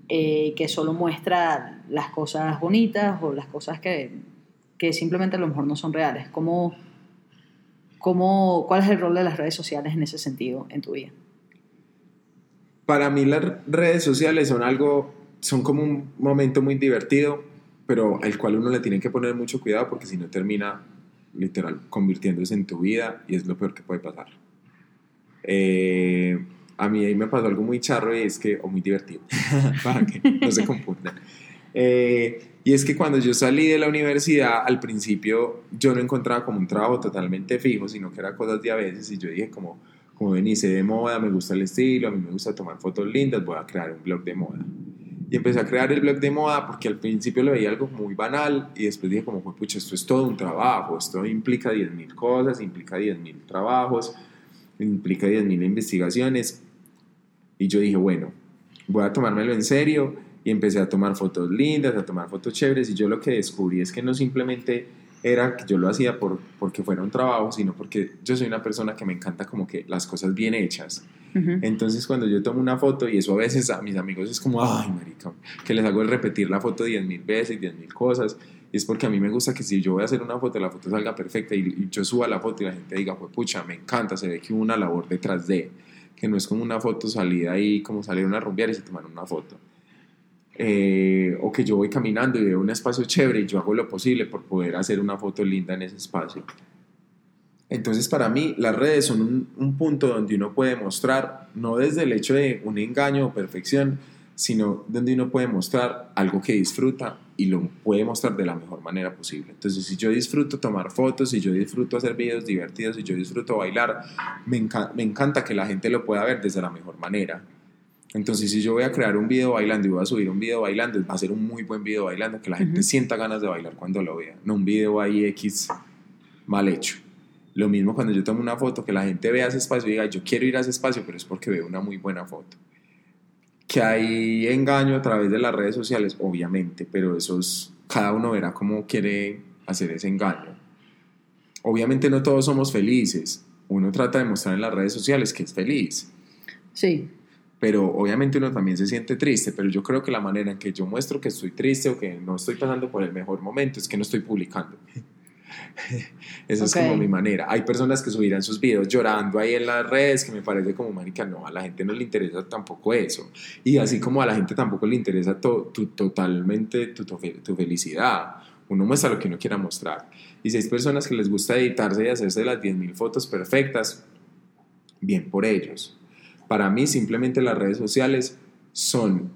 eh, que solo muestra las cosas bonitas o las cosas que, que, simplemente a lo mejor no son reales. ¿Cómo, ¿Cómo, ¿Cuál es el rol de las redes sociales en ese sentido en tu vida? Para mí las redes sociales son algo, son como un momento muy divertido, pero al cual uno le tiene que poner mucho cuidado porque si no termina literal convirtiéndose en tu vida y es lo peor que puede pasar. Eh, a mí ahí me pasó algo muy charro y es que, o muy divertido, para que no se confundan. Eh, y es que cuando yo salí de la universidad, al principio yo no encontraba como un trabajo totalmente fijo, sino que era cosas de a veces y yo dije como, como ven, de moda, me gusta el estilo, a mí me gusta tomar fotos lindas, voy a crear un blog de moda. Y empecé a crear el blog de moda porque al principio lo veía algo muy banal y después dije como, pucha, esto es todo un trabajo, esto implica 10.000 cosas, implica 10.000 trabajos, implica 10.000 investigaciones. Y yo dije, bueno, voy a tomármelo en serio y empecé a tomar fotos lindas, a tomar fotos chéveres y yo lo que descubrí es que no simplemente era que yo lo hacía por, porque fuera un trabajo, sino porque yo soy una persona que me encanta como que las cosas bien hechas. Entonces cuando yo tomo una foto, y eso a veces a mis amigos es como, ay, marica, que les hago el repetir la foto 10 mil veces, 10 mil cosas, y es porque a mí me gusta que si yo voy a hacer una foto, la foto salga perfecta y, yo suba la foto y la gente diga, pues pucha, me encanta, se ve que hubo una labor detrás de, que no es como una foto salida ahí, como salir a rumbear y se toman una foto. Eh, o que yo voy caminando y veo un espacio chévere y yo hago lo posible por poder hacer una foto linda en ese espacio. Entonces para mí las redes son un, punto donde uno puede mostrar, no desde el hecho de un engaño o perfección, sino donde uno puede mostrar algo que disfruta y lo puede mostrar de la mejor manera posible. Entonces, si yo disfruto tomar fotos, si yo disfruto hacer videos divertidos, si yo disfruto bailar, me, me encanta que la gente lo pueda ver desde la mejor manera. Entonces, si yo voy a crear un video bailando y voy a subir un video bailando, va a ser un muy buen video bailando, que la gente sienta ganas de bailar cuando lo vea, no un video ahí X mal hecho. Lo mismo cuando yo tomo una foto, que la gente vea ese espacio y diga, yo quiero ir a ese espacio, pero es porque veo una muy buena foto. Que hay engaño a través de las redes sociales, obviamente, pero eso es, cada uno verá cómo quiere hacer ese engaño. Obviamente no todos somos felices. Uno trata de mostrar en las redes sociales que es feliz. Sí pero obviamente uno también se siente triste, pero yo creo que la manera en que yo muestro que estoy triste o que no estoy pasando por el mejor momento es que no estoy publicando. Esa es como mi manera. Hay personas que subirán sus videos llorando ahí en las redes, que me parece como, marica, no, a la gente no le interesa tampoco eso. Y así como a la gente tampoco le interesa tu, totalmente tu, tu, felicidad. Uno muestra lo que uno quiera mostrar. Y si hay personas que les gusta editarse y hacerse las 10.000 fotos perfectas, bien por ellos. Para mí simplemente las redes sociales son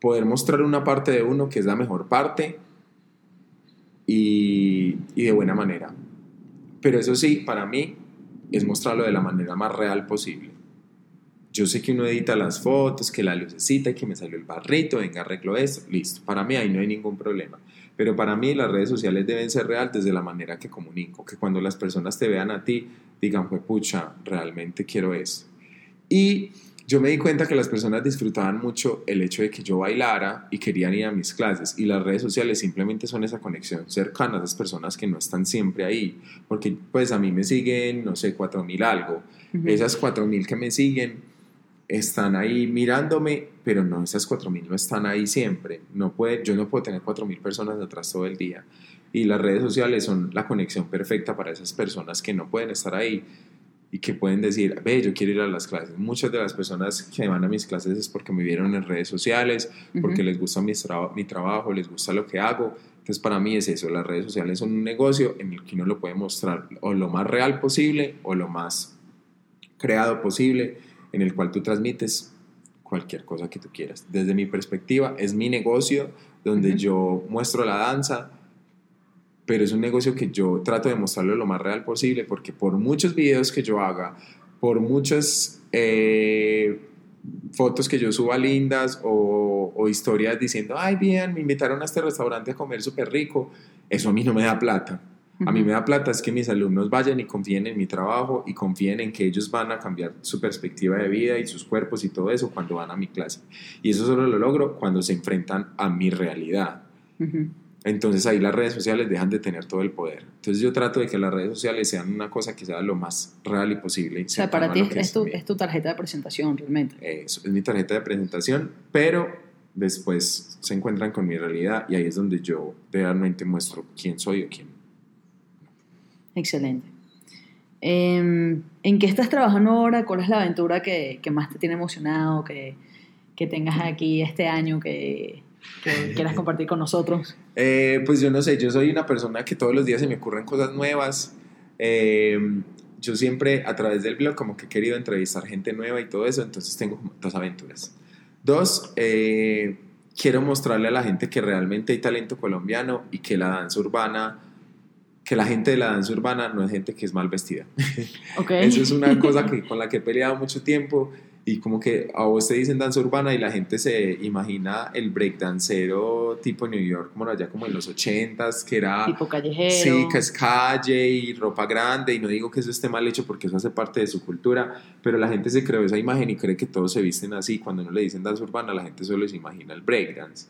poder mostrar una parte de uno que es la mejor parte y, de buena manera. Pero eso sí, para mí es mostrarlo de la manera más real posible. Yo sé que uno edita las fotos, que la lucecita, que me salió el barrito, venga, arreglo esto, listo. Para mí ahí no hay ningún problema. Pero para mí las redes sociales deben ser real desde la manera que comunico, que cuando las personas te vean a ti, digan, pues pucha, realmente quiero esto. Y yo me di cuenta que las personas disfrutaban mucho el hecho de que yo bailara y querían ir a mis clases y las redes sociales simplemente son esa conexión cercana a esas personas que no están siempre ahí, porque pues a mí me siguen, no sé, cuatro mil algo. Esas cuatro mil que me siguen están ahí mirándome, pero no, esas cuatro mil no están ahí siempre. No puede, yo no puedo tener cuatro mil personas detrás todo el día. Y las redes sociales son la conexión perfecta para esas personas que no pueden estar ahí y que pueden decir, ve, yo quiero ir a las clases. Muchas de las personas que van a mis clases es porque me vieron en redes sociales, porque les gusta mi, mi trabajo, les gusta lo que hago. Entonces para mí es eso, las redes sociales son un negocio en el que uno lo puede mostrar o lo más real posible o lo más creado posible, en el cual tú transmites cualquier cosa que tú quieras. Desde mi perspectiva, es mi negocio donde yo muestro la danza, pero es un negocio que yo trato de mostrarlo lo más real posible porque por muchos videos que yo haga, por muchas eh, fotos que yo suba lindas o, o, historias diciendo, ay, bien, me invitaron a este restaurante a comer súper rico, eso a mí no me da plata. A mí me da plata es que mis alumnos vayan y confíen en mi trabajo y confíen en que ellos van a cambiar su perspectiva de vida y sus cuerpos y todo eso cuando van a mi clase. Y eso solo lo logro cuando se enfrentan a mi realidad entonces ahí las redes sociales dejan de tener todo el poder. Entonces yo trato de que las redes sociales sean una cosa que sea lo más real y posible. O sea, para ti es, tu, es, tu, tarjeta de presentación realmente. Eso, es mi tarjeta de presentación, pero después se encuentran con mi realidad y ahí es donde yo realmente muestro quién soy o quién. Excelente. Em, ¿En qué estás trabajando ahora? ¿Cuál es la aventura que, que más te tiene emocionado, que, que, tengas aquí este año, que, que quieras compartir con nosotros? Eh, pues yo no sé, yo soy una persona que todos los días se me ocurren cosas nuevas. Eh, yo siempre a través del blog como que he querido entrevistar gente nueva y todo eso, entonces tengo dos aventuras. Dos, eh, quiero mostrarle a la gente que realmente hay talento colombiano y que la danza urbana que la gente de la danza urbana no es gente que es mal vestida. Okay. Eso es una cosa que, con la que he peleado mucho tiempo y como que a vos te dicen danza urbana y la gente se imagina el breakdancero tipo New York, como allá como en los ochentas, que era... Tipo callejero. Sí, que es calle y ropa grande y no digo que eso esté mal hecho porque eso hace parte de su cultura, pero la gente se creó esa imagen y cree que todos se visten así. Cuando no le dicen danza urbana, la gente solo se imagina el breakdance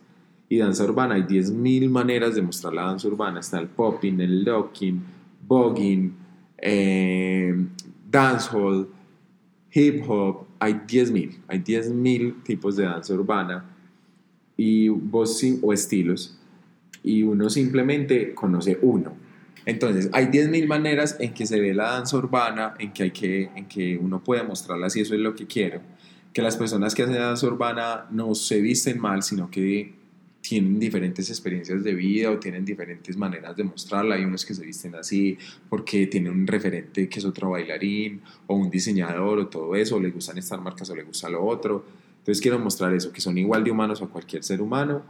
y danza urbana. Hay 10.000 maneras de mostrar la danza urbana. Está el popping, el locking, bogging, eh, dancehall, hip hop. Hay 10.000. Hay 10.000 tipos de danza urbana y vos, o estilos. Y uno simplemente conoce uno. Entonces, hay 10.000 maneras en que se ve la danza urbana, en que, hay que, en que uno puede mostrarla si eso es lo que quiero. Que las personas que hacen danza urbana no se visten mal, sino que tienen diferentes experiencias de vida o tienen diferentes maneras de mostrarla. Hay unos que se visten así porque tienen un referente que es otro bailarín o un diseñador o todo eso, o les gustan estas marcas o les gusta lo otro. Entonces quiero mostrar eso, que son igual de humanos a cualquier ser humano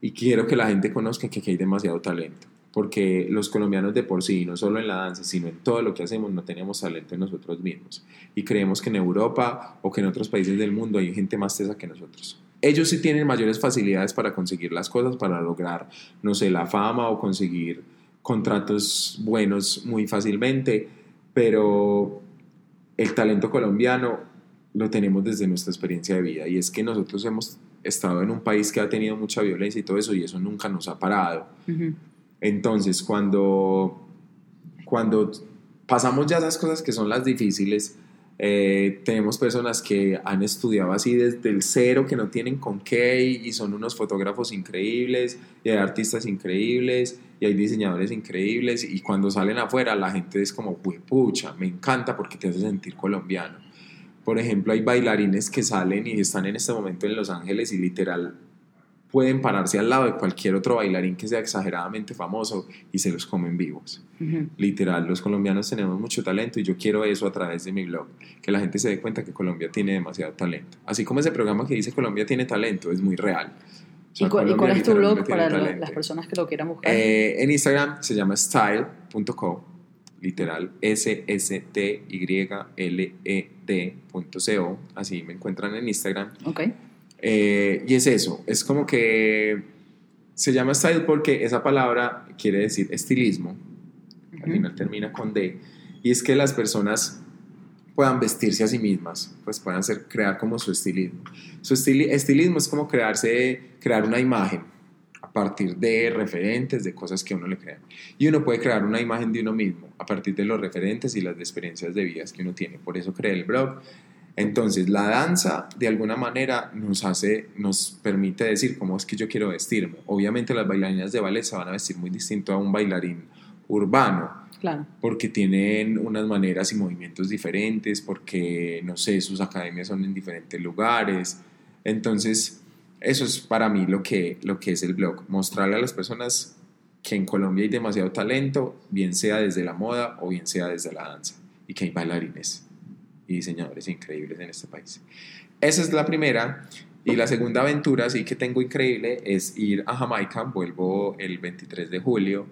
y quiero que la gente conozca que aquí hay demasiado talento. Porque los colombianos de por sí, no solo en la danza, sino en todo lo que hacemos, no tenemos talento en nosotros mismos. Y creemos que en Europa o que en otros países del mundo hay gente más tesa que nosotros ellos sí tienen mayores facilidades para conseguir las cosas, para lograr, no sé, la fama o conseguir contratos buenos muy fácilmente, pero el talento colombiano lo tenemos desde nuestra experiencia de vida y es que nosotros hemos estado en un país que ha tenido mucha violencia y todo eso y eso nunca nos ha parado. Entonces, cuando, cuando pasamos ya esas cosas que son las difíciles, eh, tenemos personas que han estudiado así desde el cero, que no tienen con qué y son unos fotógrafos increíbles, y hay artistas increíbles, y hay diseñadores increíbles, y cuando salen afuera la gente es como, pucha, me encanta porque te hace sentir colombiano. Por ejemplo, hay bailarines que salen y están en este momento en Los Ángeles y literal pueden pararse al lado de cualquier otro bailarín que sea exageradamente famoso y se los comen vivos. Literal, los colombianos tenemos mucho talento y yo quiero eso a través de mi blog, que la gente se dé cuenta que Colombia tiene demasiado talento. Así como ese programa que dice Colombia tiene talento, es muy real. ¿Y, cuál, es tu blog para las personas que lo quieran buscar? Eh, en Instagram se llama style.co, literal S-S-T-Y-L-E-D.co, así me encuentran en Instagram. Okay. Eh, y es eso, es como que se llama style porque esa palabra quiere decir estilismo, al final termina con D, y es que las personas puedan vestirse a sí mismas, pues puedan ser, crear como su estilismo. Su estilismo es como crearse, crear una imagen a partir de referentes, de cosas que uno le crea. Y uno puede crear una imagen de uno mismo a partir de los referentes y las experiencias de vidas que uno tiene. Por eso creé el blog entonces, la danza de alguna manera nos hace, nos permite decir cómo es que yo quiero vestirme. Obviamente las bailarinas de ballet se van a vestir muy distinto a un bailarín urbano. Claro. Porque tienen unas maneras y movimientos diferentes, porque, no sé, sus academias son en diferentes lugares. Entonces, eso es para mí lo que, lo que es el blog, mostrarle a las personas que en Colombia hay demasiado talento, bien sea desde la moda o bien sea desde la danza, y que hay bailarines y diseñadores increíbles en este país. Esa es la primera. Y la segunda aventura, sí que tengo increíble, es ir a Jamaica. Vuelvo el 23 de julio.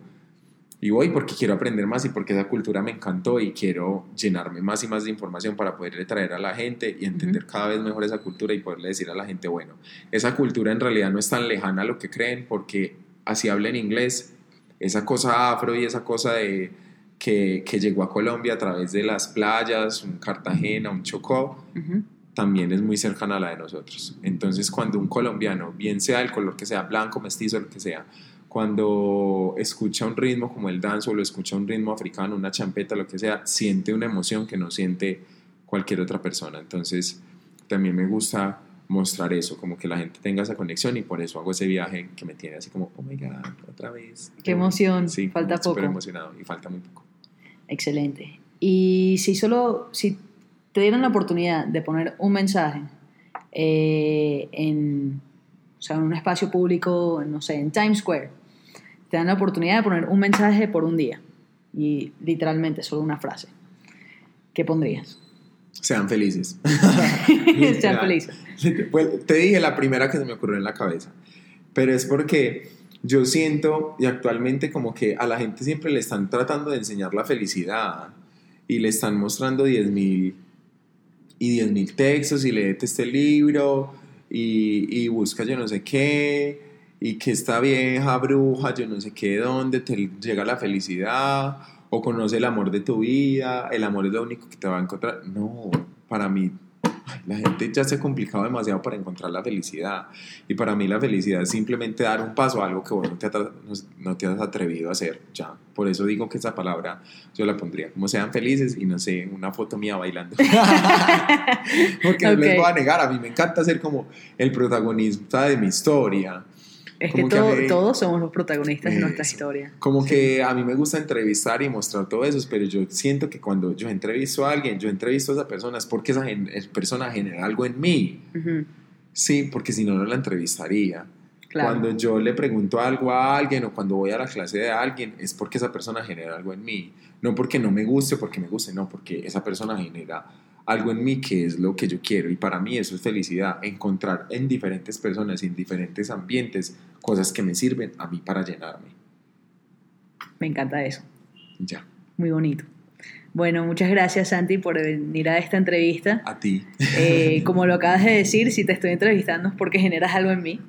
Y voy porque quiero aprender más y porque esa cultura me encantó y quiero llenarme más y más de información para poderle traer a la gente y entender cada vez mejor esa cultura y poderle decir a la gente, bueno, esa cultura en realidad no es tan lejana a lo que creen porque así hablen inglés, esa cosa afro y esa cosa de que, que, llegó a Colombia a través de las playas, un Cartagena, un Chocó, también es muy cercana a la de nosotros. Entonces, cuando un colombiano, bien sea el color que sea, blanco, mestizo, lo que sea, cuando escucha un ritmo como el dance o lo escucha un ritmo africano, una champeta, lo que sea, siente una emoción que no siente cualquier otra persona. Entonces, también me gusta mostrar eso, como que la gente tenga esa conexión y por eso hago ese viaje que me tiene así como, oh my god, otra vez. Qué emoción, sí, falta poco. Súper emocionado y falta muy poco. Excelente. Y si solo, si te dieran la oportunidad de poner un mensaje eh, en, o sea, en un espacio público, no sé, en Times Square, te dan la oportunidad de poner un mensaje por un día. Y literalmente, solo una frase. ¿Qué pondrías? Sean felices. Sean felices. Pues, te dije la primera que se me ocurrió en la cabeza, pero es porque yo siento y actualmente como que a la gente siempre le están tratando de enseñar la felicidad y le están mostrando 10.000 y 10.000 textos y léete este libro y, y busca yo no sé qué y que esta vieja bruja yo no sé qué dónde te llega la felicidad o conoce el amor de tu vida, el amor es lo único que te va a encontrar. No, para mí la gente ya se ha complicado demasiado para encontrar la felicidad. Y para mí la felicidad es simplemente dar un paso a algo que vos no te, no, te has atrevido a hacer. Ya. Por eso digo que esa palabra yo la pondría como sean felices y no sé, una foto mía bailando. Porque no les voy a negar, a mí me encanta ser como el protagonista de mi historia. Es que, Como que todo- a mí- todos somos los protagonistas de nuestra Eso. historia. Como que a mí me gusta entrevistar y mostrar todo eso, pero yo siento que cuando yo entrevisto a alguien, yo entrevisto a esa persona es porque esa gen- esa persona genera algo en mí. Ujú, Sí, porque si no, no la entrevistaría. Claro. Cuando yo le pregunto algo a alguien o cuando voy a la clase de alguien, es porque esa persona genera algo en mí. No porque no me guste o porque me guste, no, porque esa persona genera algo en mí que es lo que yo quiero. Y para mí eso es felicidad, encontrar en diferentes personas, en diferentes ambientes, cosas que me sirven a mí para llenarme. Me encanta eso. Ya, Muy bonito. Bueno, muchas gracias Santi por venir a esta entrevista. a ti. Eh, como lo acabas de decir, si te estoy entrevistando es porque generas algo en mí.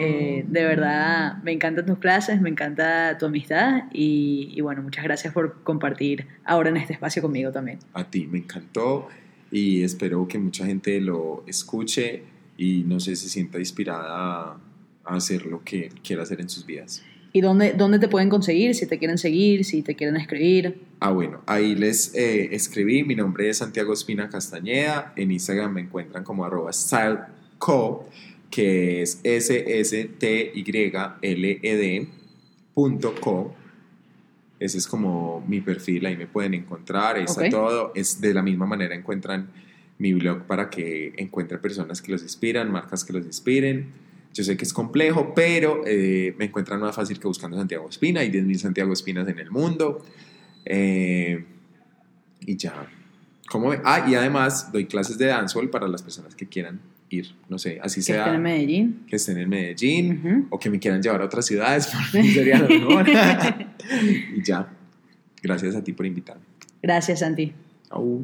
Eh, de verdad, me encantan tus clases, me encanta tu amistad y, y bueno, muchas gracias por compartir ahora en este espacio conmigo también. a ti, me encantó y espero que mucha gente lo escuche y no sé, se sienta inspirada a, hacer lo que quiera hacer en sus vidas. ¿Y dónde, dónde te pueden conseguir? Si te quieren seguir, si te quieren escribir. Ah, bueno, ahí les eh, escribí, mi nombre es Santiago Espina Castañeda, en Instagram me encuentran como arroba styleco, que es S-S-T-Y-L-E-D punto co. Ese es como mi perfil, ahí me pueden encontrar, ahí está todo. Es de la misma manera encuentran mi blog para que encuentren personas que los inspiran, marcas que los inspiren. Yo sé que es complejo, pero eh, me encuentran más fácil que buscando Santiago Espina. Hay 10.000 Santiago Espinas en el mundo. Eh, y ya. ¿Cómo? Ah, y además doy clases de dancehall para las personas que quieran ir. No sé, así Que sea. estén en Medellín. que estén en Medellín Ujú. o que me quieran llevar a otras ciudades. Mí sería lo mejor. y ya. Gracias a ti por invitarme. Gracias, Santi. Au.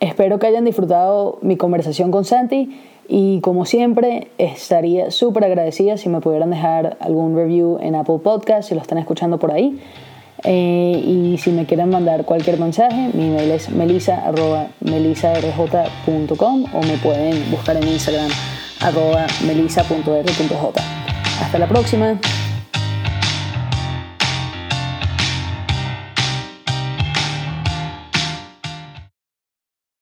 Espero que hayan disfrutado mi conversación con Santi y como siempre estaría súper agradecida si me pudieran dejar algún review en Apple Podcast si lo están escuchando por ahí. Eh, y si me quieren mandar cualquier mensaje, mi email es melisa.melisarj.com o me pueden buscar en Instagram arroba melisa.r.j. Hasta la próxima.